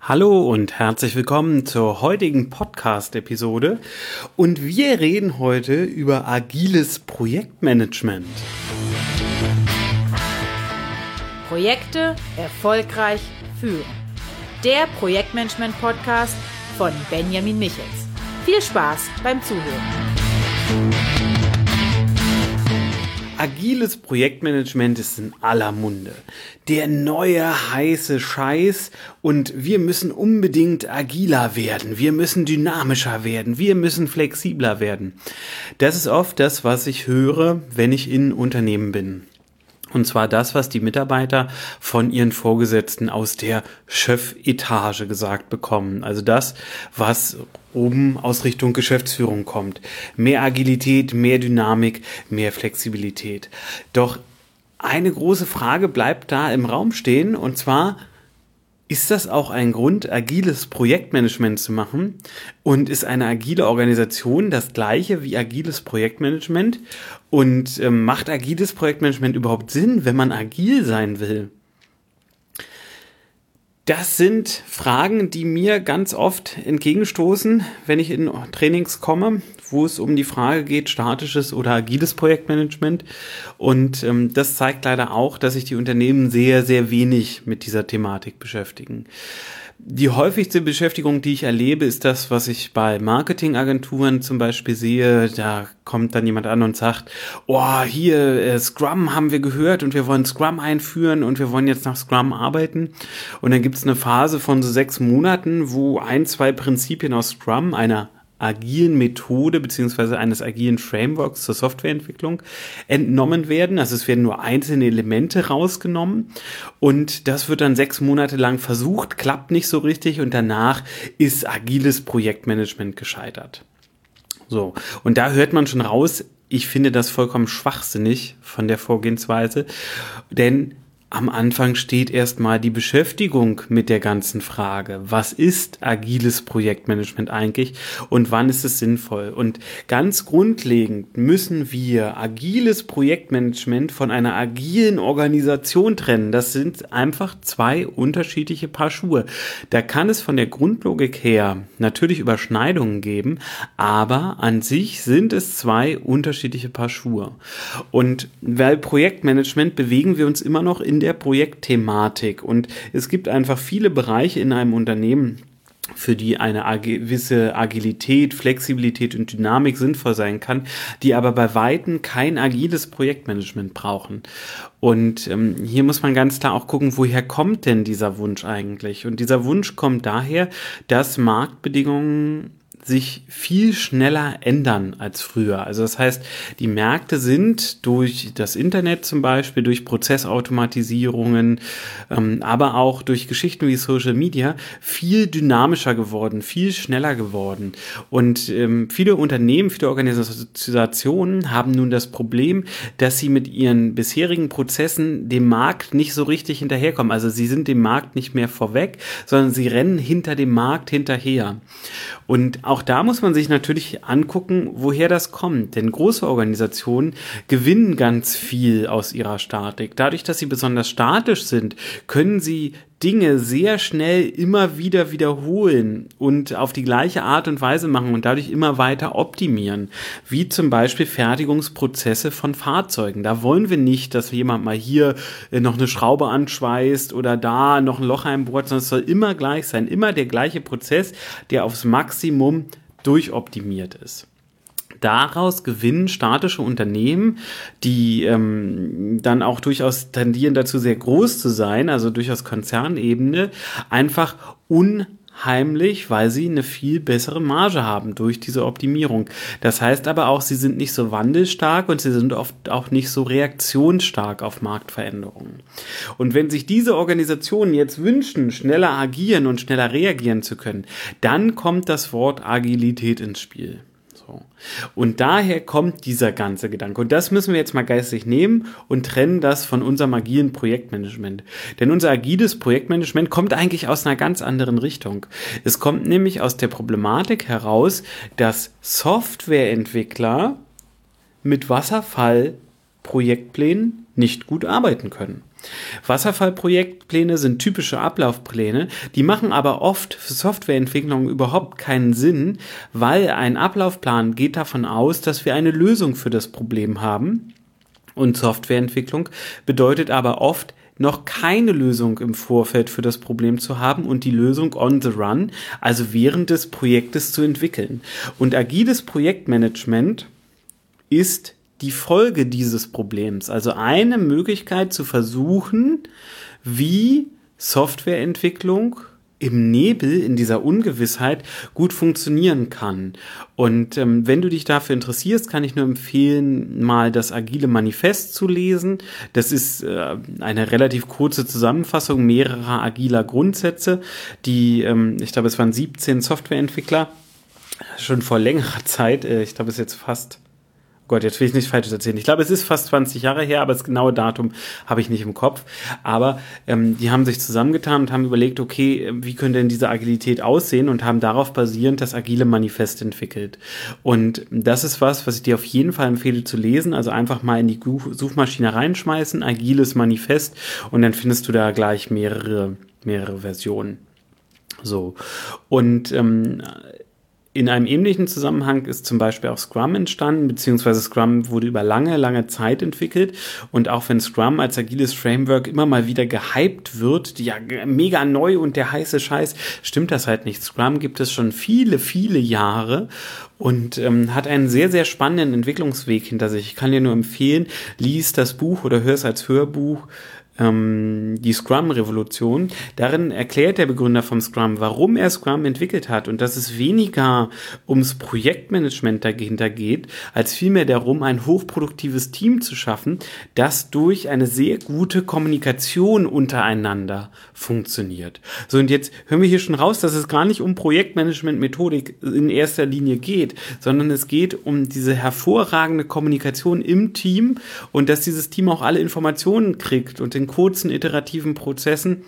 Hallo und herzlich willkommen zur heutigen Podcast-Episode. Und wir reden heute über agiles Projektmanagement. Projekte erfolgreich führen. Der Projektmanagement-Podcast von Benjamin Michels. Viel Spaß beim Zuhören. Agiles Projektmanagement ist in aller Munde. Der neue heiße Scheiß und wir müssen unbedingt agiler werden. Wir müssen dynamischer werden. Wir müssen flexibler werden. Das ist oft das, was ich höre, wenn ich in Unternehmen bin. Und zwar das, was die Mitarbeiter von ihren Vorgesetzten aus der Chefetage gesagt bekommen. Also das, was oben aus Richtung Geschäftsführung kommt. Mehr Agilität, mehr Dynamik, mehr Flexibilität. Doch eine große Frage bleibt da im Raum stehen und zwar, ist das auch ein Grund, agiles Projektmanagement zu machen? Und ist eine agile Organisation das gleiche wie agiles Projektmanagement? Und ähm, macht agiles Projektmanagement überhaupt Sinn, wenn man agil sein will? Das sind Fragen, die mir ganz oft entgegenstoßen, wenn ich in Trainings komme, wo es um die Frage geht, statisches oder agiles Projektmanagement. Und ähm, das zeigt leider auch, dass sich die Unternehmen sehr, sehr wenig mit dieser Thematik beschäftigen. Die häufigste Beschäftigung, die ich erlebe, ist das, was ich bei Marketingagenturen zum Beispiel sehe. Da kommt dann jemand an und sagt, oh, hier, äh, Scrum haben wir gehört und wir wollen Scrum einführen und wir wollen jetzt nach Scrum arbeiten. Und dann gibt es eine Phase von so sechs Monaten, wo ein, zwei Prinzipien aus Scrum, einer agilen Methode beziehungsweise eines agilen Frameworks zur Softwareentwicklung entnommen werden. Also es werden nur einzelne Elemente rausgenommen und das wird dann sechs Monate lang versucht, klappt nicht so richtig und danach ist agiles Projektmanagement gescheitert. So, und da hört man schon raus, ich finde das vollkommen schwachsinnig von der Vorgehensweise, denn am Anfang steht erstmal die Beschäftigung mit der ganzen Frage. Was ist agiles Projektmanagement eigentlich und wann ist es sinnvoll? Und ganz grundlegend müssen wir agiles Projektmanagement von einer agilen Organisation trennen. Das sind einfach zwei unterschiedliche Paar Schuhe. Da kann es von der Grundlogik her natürlich Überschneidungen geben, aber an sich sind es zwei unterschiedliche Paar Schuhe. Und weil Projektmanagement bewegen wir uns immer noch in der Projektthematik. Und es gibt einfach viele Bereiche in einem Unternehmen, für die eine gewisse Agilität, Flexibilität und Dynamik sinnvoll sein kann, die aber bei Weitem kein agiles Projektmanagement brauchen. Und ähm, hier muss man ganz klar auch gucken, woher kommt denn dieser Wunsch eigentlich? Und dieser Wunsch kommt daher, dass Marktbedingungen sich viel schneller ändern als früher. Also das heißt, die Märkte sind durch das Internet zum Beispiel, durch Prozessautomatisierungen, ähm, aber auch durch Geschichten wie Social Media viel dynamischer geworden, viel schneller geworden. Und ähm, viele Unternehmen, viele Organisationen haben nun das Problem, dass sie mit ihren bisherigen Prozessen dem Markt nicht so richtig hinterherkommen. Also sie sind dem Markt nicht mehr vorweg, sondern sie rennen hinter dem Markt hinterher. Und auch da muss man sich natürlich angucken, woher das kommt. Denn große Organisationen gewinnen ganz viel aus ihrer Statik. Dadurch, dass sie besonders statisch sind, können sie Dinge sehr schnell immer wieder wiederholen und auf die gleiche Art und Weise machen und dadurch immer weiter optimieren. Wie zum Beispiel Fertigungsprozesse von Fahrzeugen. Da wollen wir nicht, dass jemand mal hier äh, noch eine Schraube anschweißt oder da noch ein Loch einbohrt, sondern es soll immer gleich sein. Immer der gleiche Prozess, der aufs Maximum durchoptimiert ist daraus gewinnen statische Unternehmen, die ähm, dann auch durchaus tendieren dazu, sehr groß zu sein, also durchaus Konzernebene, einfach unheimlich, weil sie eine viel bessere Marge haben durch diese Optimierung. Das heißt aber auch, sie sind nicht so wandelstark und sie sind oft auch nicht so reaktionsstark auf Marktveränderungen. Und wenn sich diese Organisationen jetzt wünschen, schneller agieren und schneller reagieren zu können, dann kommt das Wort Agilität ins Spiel. So. Und daher kommt dieser ganze Gedanke. Und das müssen wir jetzt mal geistig nehmen und trennen das von unserem agilen Projektmanagement. Denn unser agiles Projektmanagement kommt eigentlich aus einer ganz anderen Richtung. Es kommt nämlich aus der Problematik heraus, dass Softwareentwickler mit Wasserfall Projektplänen nicht gut arbeiten können. Wasserfallprojektpläne sind typische Ablaufpläne, die machen aber oft für Softwareentwicklung überhaupt keinen Sinn, weil ein Ablaufplan geht davon aus, dass wir eine Lösung für das Problem haben. Und Softwareentwicklung bedeutet aber oft, noch keine Lösung im Vorfeld für das Problem zu haben und die Lösung on the run, also während des Projektes zu entwickeln. Und agiles Projektmanagement ist die Folge dieses Problems. Also eine Möglichkeit zu versuchen, wie Softwareentwicklung im Nebel, in dieser Ungewissheit gut funktionieren kann. Und ähm, wenn du dich dafür interessierst, kann ich nur empfehlen, mal das Agile Manifest zu lesen. Das ist äh, eine relativ kurze Zusammenfassung mehrerer agiler Grundsätze, die, ähm, ich glaube, es waren 17 Softwareentwickler, schon vor längerer Zeit, äh, ich glaube, es ist jetzt fast Gott, jetzt will ich nicht falsch erzählen. Ich glaube, es ist fast 20 Jahre her, aber das genaue Datum habe ich nicht im Kopf. Aber ähm, die haben sich zusammengetan und haben überlegt, okay, äh, wie könnte denn diese Agilität aussehen und haben darauf basierend das agile Manifest entwickelt. Und das ist was, was ich dir auf jeden Fall empfehle zu lesen. Also einfach mal in die Suchmaschine reinschmeißen, agiles Manifest und dann findest du da gleich mehrere, mehrere Versionen. So. Und ähm, in einem ähnlichen Zusammenhang ist zum Beispiel auch Scrum entstanden, beziehungsweise Scrum wurde über lange, lange Zeit entwickelt. Und auch wenn Scrum als agiles Framework immer mal wieder gehypt wird, ja, mega neu und der heiße Scheiß, stimmt das halt nicht. Scrum gibt es schon viele, viele Jahre und ähm, hat einen sehr, sehr spannenden Entwicklungsweg hinter sich. Ich kann dir nur empfehlen, lies das Buch oder hör es als Hörbuch ähm, die Scrum-Revolution. Darin erklärt der Begründer vom Scrum, warum er Scrum entwickelt hat und dass es weniger ums Projektmanagement dahinter geht, als vielmehr darum, ein hochproduktives Team zu schaffen, das durch eine sehr gute Kommunikation untereinander funktioniert. So, und jetzt hören wir hier schon raus, dass es gar nicht um Projektmanagement-Methodik in erster Linie geht, sondern es geht um diese hervorragende Kommunikation im Team und dass dieses Team auch alle Informationen kriegt und den kurzen iterativen Prozessen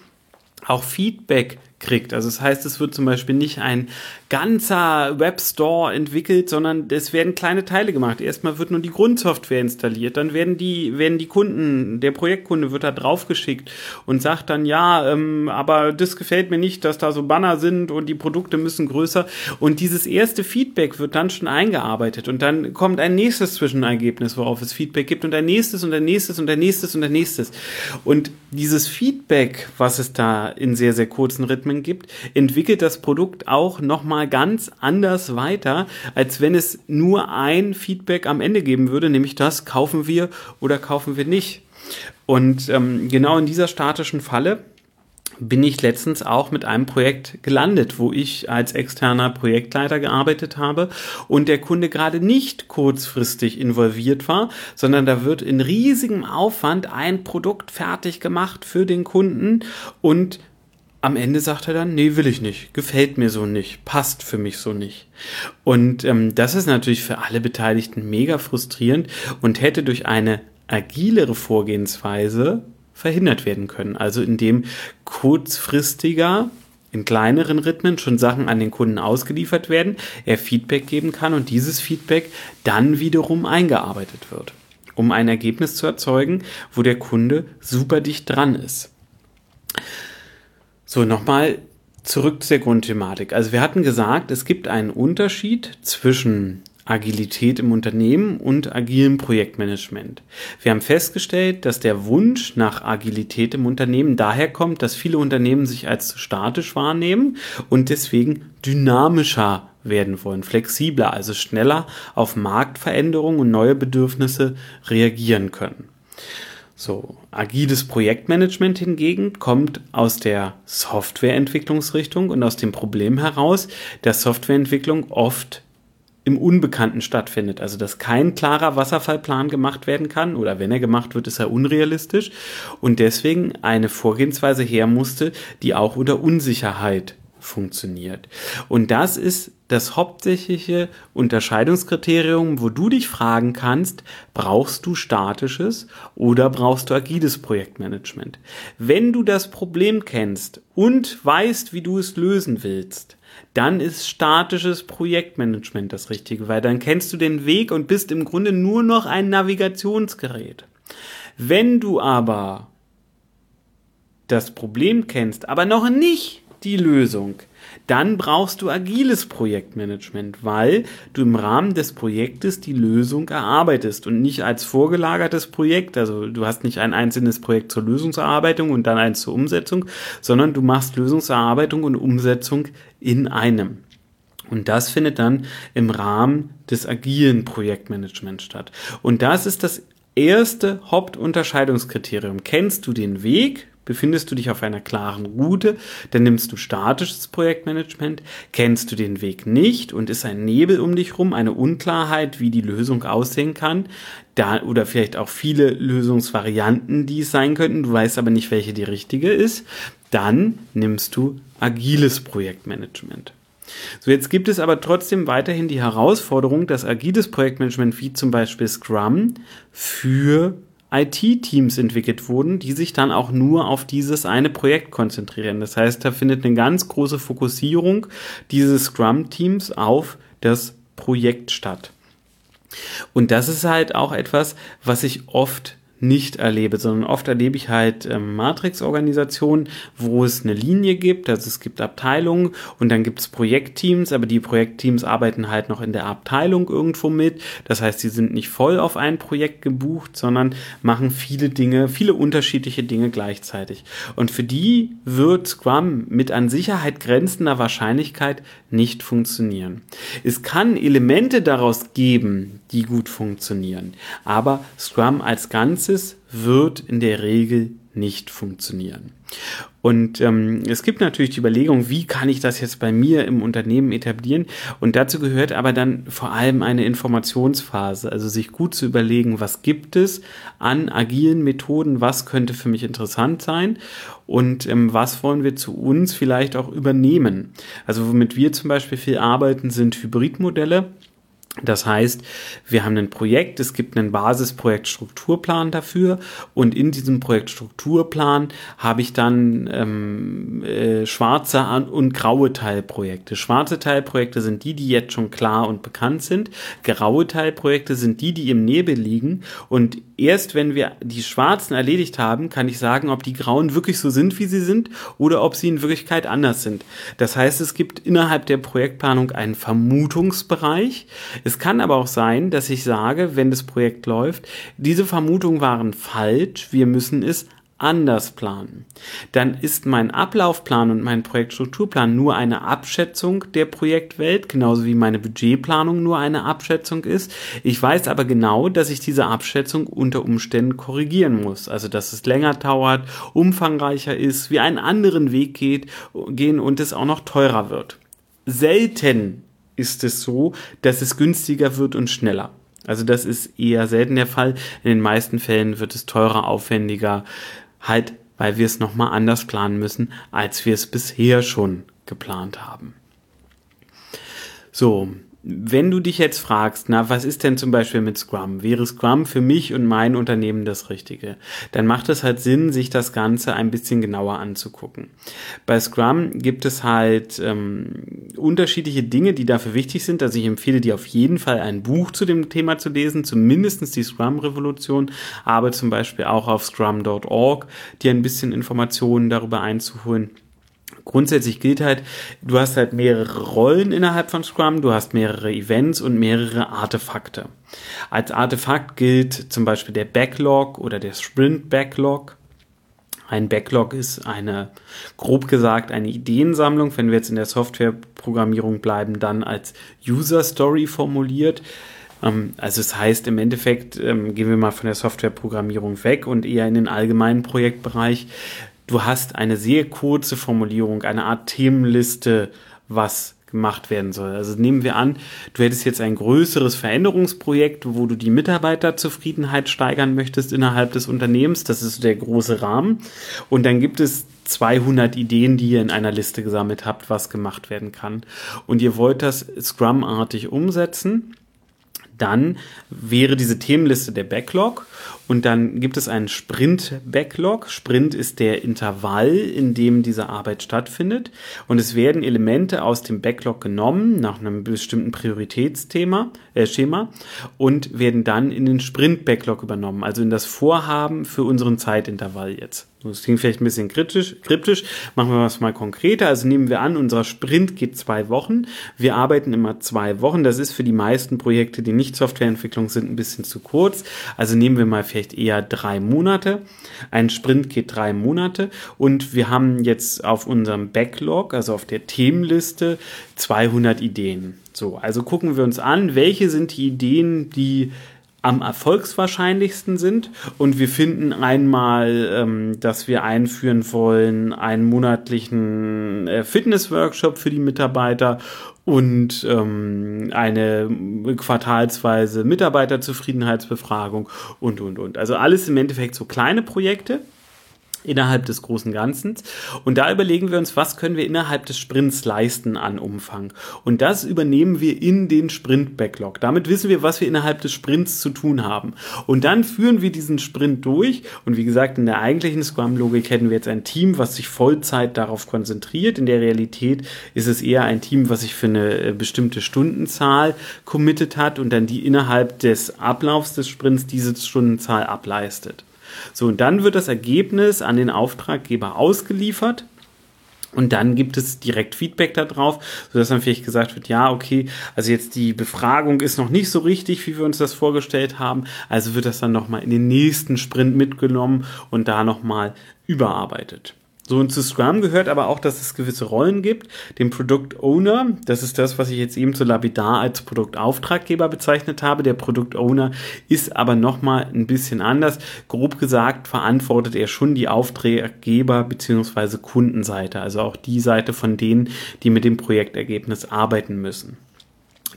auch Feedback kriegt. Also das heißt, es wird zum Beispiel nicht ein ganzer Webstore entwickelt, sondern es werden kleine Teile gemacht. Erstmal wird nur die Grundsoftware installiert, dann werden die, werden die Kunden, der Projektkunde wird da draufgeschickt und sagt dann, ja, ähm, aber das gefällt mir nicht, dass da so Banner sind und die Produkte müssen größer. Und dieses erste Feedback wird dann schon eingearbeitet und dann kommt ein nächstes Zwischenergebnis, worauf es Feedback gibt und ein nächstes und ein nächstes und ein nächstes und ein nächstes. Und dieses Feedback, was es da in sehr, sehr kurzen Rhythmen gibt, entwickelt das Produkt auch nochmal ganz anders weiter, als wenn es nur ein Feedback am Ende geben würde, nämlich das kaufen wir oder kaufen wir nicht. Und ähm, genau in dieser statischen Falle bin ich letztens auch mit einem Projekt gelandet, wo ich als externer Projektleiter gearbeitet habe und der Kunde gerade nicht kurzfristig involviert war, sondern da wird in riesigem Aufwand ein Produkt fertig gemacht für den Kunden und am Ende sagt er dann, nee, will ich nicht, gefällt mir so nicht, passt für mich so nicht. Und ähm, das ist natürlich für alle Beteiligten mega frustrierend und hätte durch eine agilere Vorgehensweise verhindert werden können. Also indem kurzfristiger in kleineren Rhythmen schon Sachen an den Kunden ausgeliefert werden, er Feedback geben kann und dieses Feedback dann wiederum eingearbeitet wird, um ein Ergebnis zu erzeugen, wo der Kunde super dicht dran ist. So, nochmal zurück zur Grundthematik. Also wir hatten gesagt, es gibt einen Unterschied zwischen Agilität im Unternehmen und agilem Projektmanagement. Wir haben festgestellt, dass der Wunsch nach Agilität im Unternehmen daher kommt, dass viele Unternehmen sich als statisch wahrnehmen und deswegen dynamischer werden wollen, flexibler, also schneller auf Marktveränderungen und neue Bedürfnisse reagieren können. So, agiles Projektmanagement hingegen kommt aus der Softwareentwicklungsrichtung und aus dem Problem heraus, dass Softwareentwicklung oft im Unbekannten stattfindet. Also, dass kein klarer Wasserfallplan gemacht werden kann oder wenn er gemacht wird, ist er unrealistisch und deswegen eine Vorgehensweise her musste, die auch unter Unsicherheit funktioniert. Und das ist das hauptsächliche Unterscheidungskriterium, wo du dich fragen kannst, brauchst du statisches oder brauchst du agiles Projektmanagement? Wenn du das Problem kennst und weißt, wie du es lösen willst, dann ist statisches Projektmanagement das Richtige, weil dann kennst du den Weg und bist im Grunde nur noch ein Navigationsgerät. Wenn du aber das Problem kennst, aber noch nicht die Lösung, dann brauchst du agiles Projektmanagement, weil du im Rahmen des Projektes die Lösung erarbeitest und nicht als vorgelagertes Projekt. Also du hast nicht ein einzelnes Projekt zur Lösungserarbeitung und dann eins zur Umsetzung, sondern du machst Lösungserarbeitung und Umsetzung in einem. Und das findet dann im Rahmen des agilen Projektmanagements statt. Und das ist das erste Hauptunterscheidungskriterium. Kennst du den Weg? Befindest du dich auf einer klaren Route, dann nimmst du statisches Projektmanagement. Kennst du den Weg nicht und ist ein Nebel um dich rum, eine Unklarheit, wie die Lösung aussehen kann, da, oder vielleicht auch viele Lösungsvarianten, die es sein könnten, du weißt aber nicht, welche die richtige ist, dann nimmst du agiles Projektmanagement. So, jetzt gibt es aber trotzdem weiterhin die Herausforderung, dass agiles Projektmanagement wie zum Beispiel Scrum für IT-Teams entwickelt wurden, die sich dann auch nur auf dieses eine Projekt konzentrieren. Das heißt, da findet eine ganz große Fokussierung dieses Scrum-Teams auf das Projekt statt. Und das ist halt auch etwas, was ich oft nicht erlebe, sondern oft erlebe ich halt ähm, Matrix-Organisationen, wo es eine Linie gibt, also es gibt Abteilungen und dann gibt es Projektteams, aber die Projektteams arbeiten halt noch in der Abteilung irgendwo mit. Das heißt, sie sind nicht voll auf ein Projekt gebucht, sondern machen viele Dinge, viele unterschiedliche Dinge gleichzeitig. Und für die wird Scrum mit an Sicherheit grenzender Wahrscheinlichkeit nicht funktionieren. Es kann Elemente daraus geben, die gut funktionieren, aber Scrum als Ganzes Praxis wird in der Regel nicht funktionieren. Und ähm, es gibt natürlich die Überlegung, wie kann ich das jetzt bei mir im Unternehmen etablieren? Und dazu gehört aber dann vor allem eine Informationsphase, also sich gut zu überlegen, was gibt es an agilen Methoden, was könnte für mich interessant sein und ähm, was wollen wir zu uns vielleicht auch übernehmen. Also womit wir zum Beispiel viel arbeiten, sind Hybridmodelle. Das heißt, wir haben ein Projekt, es gibt einen Basisprojektstrukturplan dafür und in diesem Projektstrukturplan habe ich dann ähm, äh, schwarze und graue Teilprojekte. Schwarze Teilprojekte sind die, die jetzt schon klar und bekannt sind. Graue Teilprojekte sind die, die im Nebel liegen und erst wenn wir die schwarzen erledigt haben, kann ich sagen, ob die grauen wirklich so sind, wie sie sind oder ob sie in Wirklichkeit anders sind. Das heißt, es gibt innerhalb der Projektplanung einen Vermutungsbereich, es kann aber auch sein, dass ich sage, wenn das Projekt läuft, diese Vermutungen waren falsch, wir müssen es anders planen. Dann ist mein Ablaufplan und mein Projektstrukturplan nur eine Abschätzung der Projektwelt, genauso wie meine Budgetplanung nur eine Abschätzung ist. Ich weiß aber genau, dass ich diese Abschätzung unter Umständen korrigieren muss. Also, dass es länger dauert, umfangreicher ist, wie einen anderen Weg geht, gehen und es auch noch teurer wird. Selten ist es so, dass es günstiger wird und schneller. Also das ist eher selten der Fall. In den meisten Fällen wird es teurer, aufwendiger, halt, weil wir es nochmal anders planen müssen, als wir es bisher schon geplant haben. So, wenn du dich jetzt fragst, na, was ist denn zum Beispiel mit Scrum? Wäre Scrum für mich und mein Unternehmen das Richtige? Dann macht es halt Sinn, sich das Ganze ein bisschen genauer anzugucken. Bei Scrum gibt es halt ähm, unterschiedliche Dinge, die dafür wichtig sind. Also ich empfehle dir auf jeden Fall ein Buch zu dem Thema zu lesen, zumindestens die Scrum-Revolution, aber zum Beispiel auch auf scrum.org, dir ein bisschen Informationen darüber einzuholen grundsätzlich gilt halt, du hast halt mehrere Rollen innerhalb von Scrum, du hast mehrere Events und mehrere Artefakte. Als Artefakt gilt zum Beispiel der Backlog oder der Sprint Backlog. Ein Backlog ist eine, grob gesagt, eine Ideensammlung. Wenn wir jetzt in der Softwareprogrammierung bleiben, dann als User Story formuliert. Ähm, also es heißt im Endeffekt, ähm, gehen wir mal von der Softwareprogrammierung weg und eher in den allgemeinen Projektbereich du hast eine sehr kurze Formulierung, eine Art Themenliste, was gemacht werden soll. Also nehmen wir an, du hättest jetzt ein größeres Veränderungsprojekt, wo du die Mitarbeiterzufriedenheit steigern möchtest innerhalb des Unternehmens. Das ist der große Rahmen. Und dann gibt es 200 Ideen, die ihr in einer Liste gesammelt habt, was gemacht werden kann. Und ihr wollt das Scrum-artig umsetzen. Dann wäre diese Themenliste der Backlog Und dann gibt es einen Sprint-Backlog. Sprint ist der Intervall, in dem diese Arbeit stattfindet. Und es werden Elemente aus dem Backlog genommen, nach einem bestimmten Prioritätsthema, äh, Schema, und werden dann in den Sprint-Backlog übernommen, also in das Vorhaben für unseren Zeitintervall jetzt. Das klingt vielleicht ein bisschen kritisch, kryptisch. Machen wir was mal konkreter. Also nehmen wir an, unser Sprint geht zwei Wochen. Wir arbeiten immer zwei Wochen. Das ist für die meisten Projekte, die nicht Softwareentwicklung sind, ein bisschen zu kurz. Also nehmen wir mal vielleicht eher drei Monate. Ein Sprint geht drei Monate und wir haben jetzt auf unserem Backlog, also auf der Themenliste, 200 Ideen. So, also gucken wir uns an, welche sind die Ideen, die am erfolgswahrscheinlichsten sind. Und wir finden einmal, ähm, dass wir einführen wollen, einen monatlichen äh, Fitnessworkshop für die Mitarbeiter und ähm, eine quartalsweise Mitarbeiterzufriedenheitsbefragung und, und, und. Also alles im Endeffekt so kleine Projekte innerhalb des großen Ganzen. Und da überlegen wir uns, was können wir innerhalb des Sprints leisten an Umfang. Und das übernehmen wir in den Sprint-Backlog. Damit wissen wir, was wir innerhalb des Sprints zu tun haben. Und dann führen wir diesen Sprint durch. Und wie gesagt, in der eigentlichen Scrum-Logik hätten wir jetzt ein Team, was sich Vollzeit darauf konzentriert. In der Realität ist es eher ein Team, was sich für eine äh, bestimmte Stundenzahl committed hat und dann die innerhalb des Ablaufs des Sprints diese Stundenzahl ableistet. So, und dann wird das Ergebnis an den Auftraggeber ausgeliefert. Und dann gibt es direkt Feedback darauf, sodass dann vielleicht gesagt wird, ja, okay, also jetzt die Befragung ist noch nicht so richtig, wie wir uns das vorgestellt haben. Also wird das dann nochmal in den nächsten Sprint mitgenommen und da nochmal überarbeitet. So, und zu Scrum gehört aber auch, dass es gewisse Rollen gibt. Den Product Owner, das ist das, was ich jetzt eben zu Lapidar als Produktauftraggeber bezeichnet habe. Der Product Owner ist aber nochmal ein bisschen anders. Grob gesagt verantwortet er schon die Auftraggeber bzw. Kundenseite, also auch die Seite von denen, die mit dem Projektergebnis arbeiten müssen.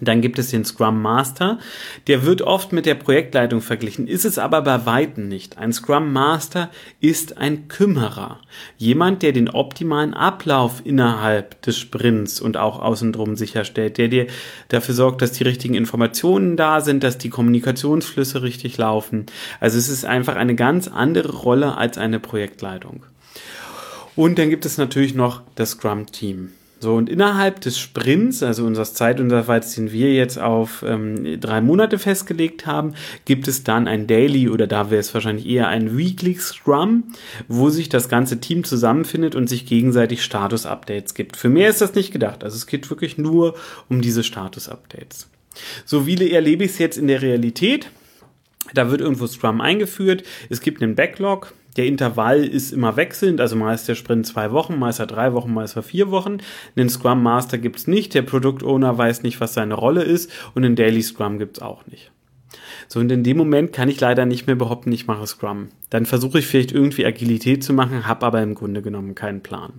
Dann gibt es den Scrum Master. Der wird oft mit der Projektleitung verglichen, ist es aber bei Weitem nicht. Ein Scrum Master ist ein Kümmerer. Jemand, der den optimalen Ablauf innerhalb des Sprints und auch außenrum sicherstellt, der dir dafür sorgt, dass die richtigen Informationen da sind, dass die Kommunikationsflüsse richtig laufen. Also es ist einfach eine ganz andere Rolle als eine Projektleitung. Und dann gibt es natürlich noch das Scrum Team. So, und innerhalb des Sprints, also unseres Zeitunterfalls, den wir jetzt auf ähm, drei Monate festgelegt haben, gibt es dann ein Daily oder da wäre es wahrscheinlich eher ein Weekly Scrum, wo sich das ganze Team zusammenfindet und sich gegenseitig Status-Updates gibt. Für mehr ist das nicht gedacht. Also es geht wirklich nur um diese Status-Updates. So wie erlebe ich es jetzt in der Realität. Da wird irgendwo Scrum eingeführt. Es gibt einen Backlog der Intervall ist immer wechselnd, also mal ist der Sprint zwei Wochen, mal ist er drei Wochen, mal ist er vier Wochen. Einen Scrum Master gibt's nicht, der Product Owner weiß nicht, was seine Rolle ist und einen Daily Scrum gibt's auch nicht. So, und in dem Moment kann ich leider nicht mehr behaupten, ich mache Scrum. Dann versuche ich vielleicht irgendwie Agilität zu machen, habe aber im Grunde genommen keinen Plan.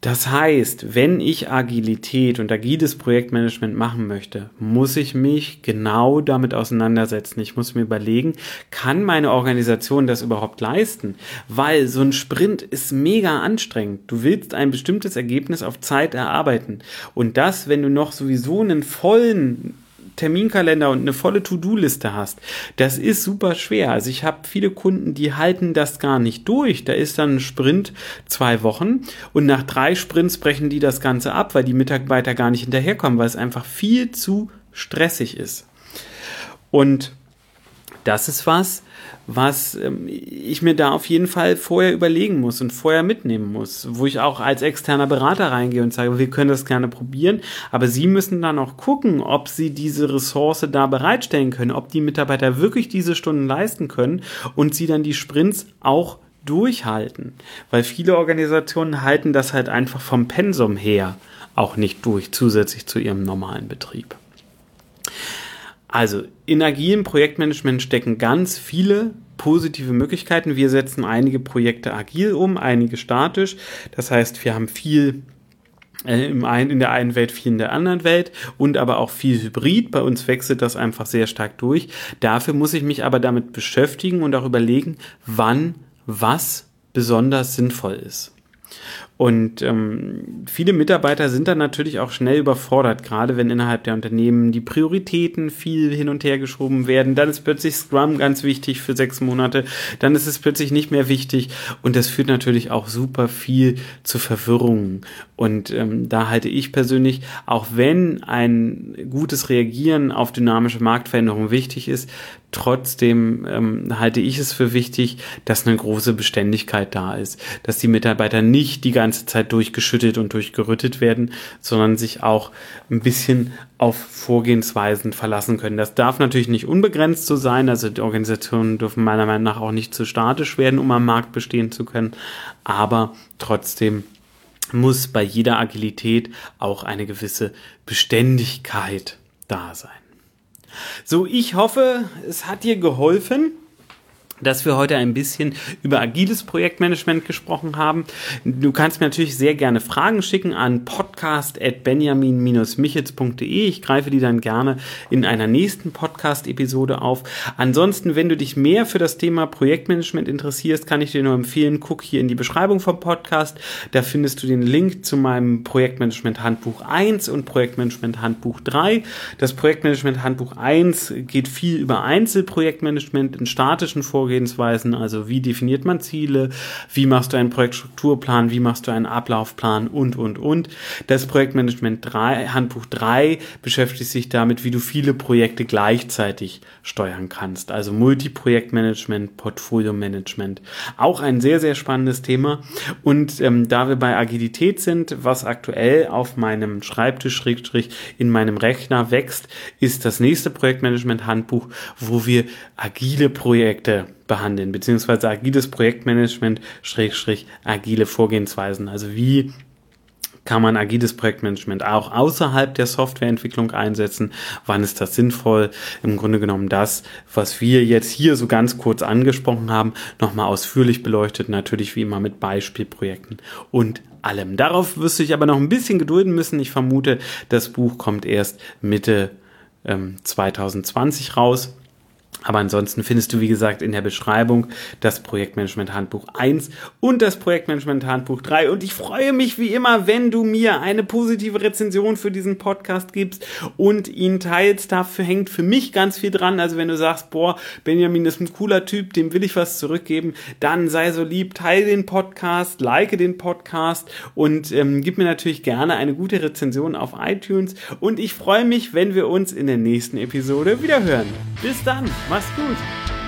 Das heißt, wenn ich Agilität und agiles Projektmanagement machen möchte, muss ich mich genau damit auseinandersetzen. Ich muss mir überlegen, kann meine Organisation das überhaupt leisten? Weil so ein Sprint ist mega anstrengend. Du willst ein bestimmtes Ergebnis auf Zeit erarbeiten. Und das, wenn du noch sowieso einen vollen Terminkalender und eine volle To-Do-Liste hast, das ist super schwer. Also ich habe viele Kunden, die halten das gar nicht durch. Da ist dann ein Sprint zwei Wochen und nach drei Sprints brechen die das Ganze ab, weil die Mitarbeiter gar nicht hinterherkommen, weil es einfach viel zu stressig ist. Und das ist was, was ähm, ich mir da auf jeden Fall vorher überlegen muss und vorher mitnehmen muss, wo ich auch als externer Berater reingehe und sage, wir können das gerne probieren, aber Sie müssen dann auch gucken, ob Sie diese Ressource da bereitstellen können, ob die Mitarbeiter wirklich diese Stunden leisten können und Sie dann die Sprints auch durchhalten, weil viele Organisationen halten das halt einfach vom Pensum her auch nicht durch, zusätzlich zu ihrem normalen Betrieb. Also in agilem Projektmanagement stecken ganz viele positive Möglichkeiten. Wir setzen einige Projekte agil um, einige statisch. Das heißt, wir haben viel äh, in der einen Welt, viel in der anderen Welt und aber auch viel Hybrid. Bei uns wechselt das einfach sehr stark durch. Dafür muss ich mich aber damit beschäftigen und auch überlegen, wann was besonders sinnvoll ist. Und ähm, viele Mitarbeiter sind dann natürlich auch schnell überfordert, gerade wenn innerhalb der Unternehmen die Prioritäten viel hin und her geschoben werden. Dann ist plötzlich Scrum ganz wichtig für sechs Monate, dann ist es plötzlich nicht mehr wichtig und das führt natürlich auch super viel zu Verwirrungen. Und ähm, da halte ich persönlich, auch wenn ein gutes Reagieren auf dynamische Marktveränderungen wichtig ist, Trotzdem ähm, halte ich es für wichtig, dass eine große Beständigkeit da ist, dass die Mitarbeiter nicht die ganze Zeit durchgeschüttet und durchgerüttet werden, sondern sich auch ein bisschen auf Vorgehensweisen verlassen können. Das darf natürlich nicht unbegrenzt so sein, also die Organisationen dürfen meiner Meinung nach auch nicht zu statisch werden, um am Markt bestehen zu können, aber trotzdem muss bei jeder Agilität auch eine gewisse Beständigkeit da sein. So, ich hoffe, es hat dir geholfen dass wir heute ein bisschen über agiles Projektmanagement gesprochen haben. Du kannst mir natürlich sehr gerne Fragen schicken an podcast.benjamin-michitz.de. Ich greife die dann gerne in einer nächsten Podcast-Episode auf. Ansonsten, wenn du dich mehr für das Thema Projektmanagement interessierst, kann ich dir nur empfehlen, guck hier in die Beschreibung vom Podcast. Da findest du den Link zu meinem Projektmanagement Handbuch 1 und Projektmanagement Handbuch 3. Das Projektmanagement Handbuch 1 geht viel über Einzelprojektmanagement in statischen Vorgängen Vorgehensweisen, also wie definiert man Ziele, wie machst du einen Projektstrukturplan, wie machst du einen Ablaufplan und, und, und. Das Projektmanagement 3, Handbuch 3 beschäftigt sich damit, wie du viele Projekte gleichzeitig steuern kannst, also Multiprojektmanagement, Portfolio-Management. Auch ein sehr, sehr spannendes Thema. Und ähm, da wir bei Agilität sind, was aktuell auf meinem Schreibtisch, Schrägstrich, in meinem Rechner wächst, ist das nächste Projektmanagement-Handbuch, wo wir agile Projekte behandeln, beziehungsweise agiles Projektmanagement, Schrägstrich, agile Vorgehensweisen. Also wie kann man agiles Projektmanagement auch außerhalb der Softwareentwicklung einsetzen? Wann ist das sinnvoll? Im Grunde genommen das, was wir jetzt hier so ganz kurz angesprochen haben, nochmal ausführlich beleuchtet, natürlich wie immer mit Beispielprojekten und allem. Darauf wirst du dich aber noch ein bisschen gedulden müssen. Ich vermute, das Buch kommt erst Mitte ähm, 2020 raus. Aber ansonsten findest du, wie gesagt, in der Beschreibung das Projektmanagement Handbuch 1 und das Projektmanagement Handbuch 3. Und ich freue mich wie immer, wenn du mir eine positive Rezension für diesen Podcast gibst und ihn teilst. Dafür hängt für mich ganz viel dran. Also wenn du sagst, boah, Benjamin ist ein cooler Typ, dem will ich was zurückgeben, dann sei so lieb, teile den Podcast, like den Podcast und ähm, gib mir natürlich gerne eine gute Rezension auf iTunes. Und ich freue mich, wenn wir uns in der nächsten Episode wieder hören. Bis dann! Mach's gut.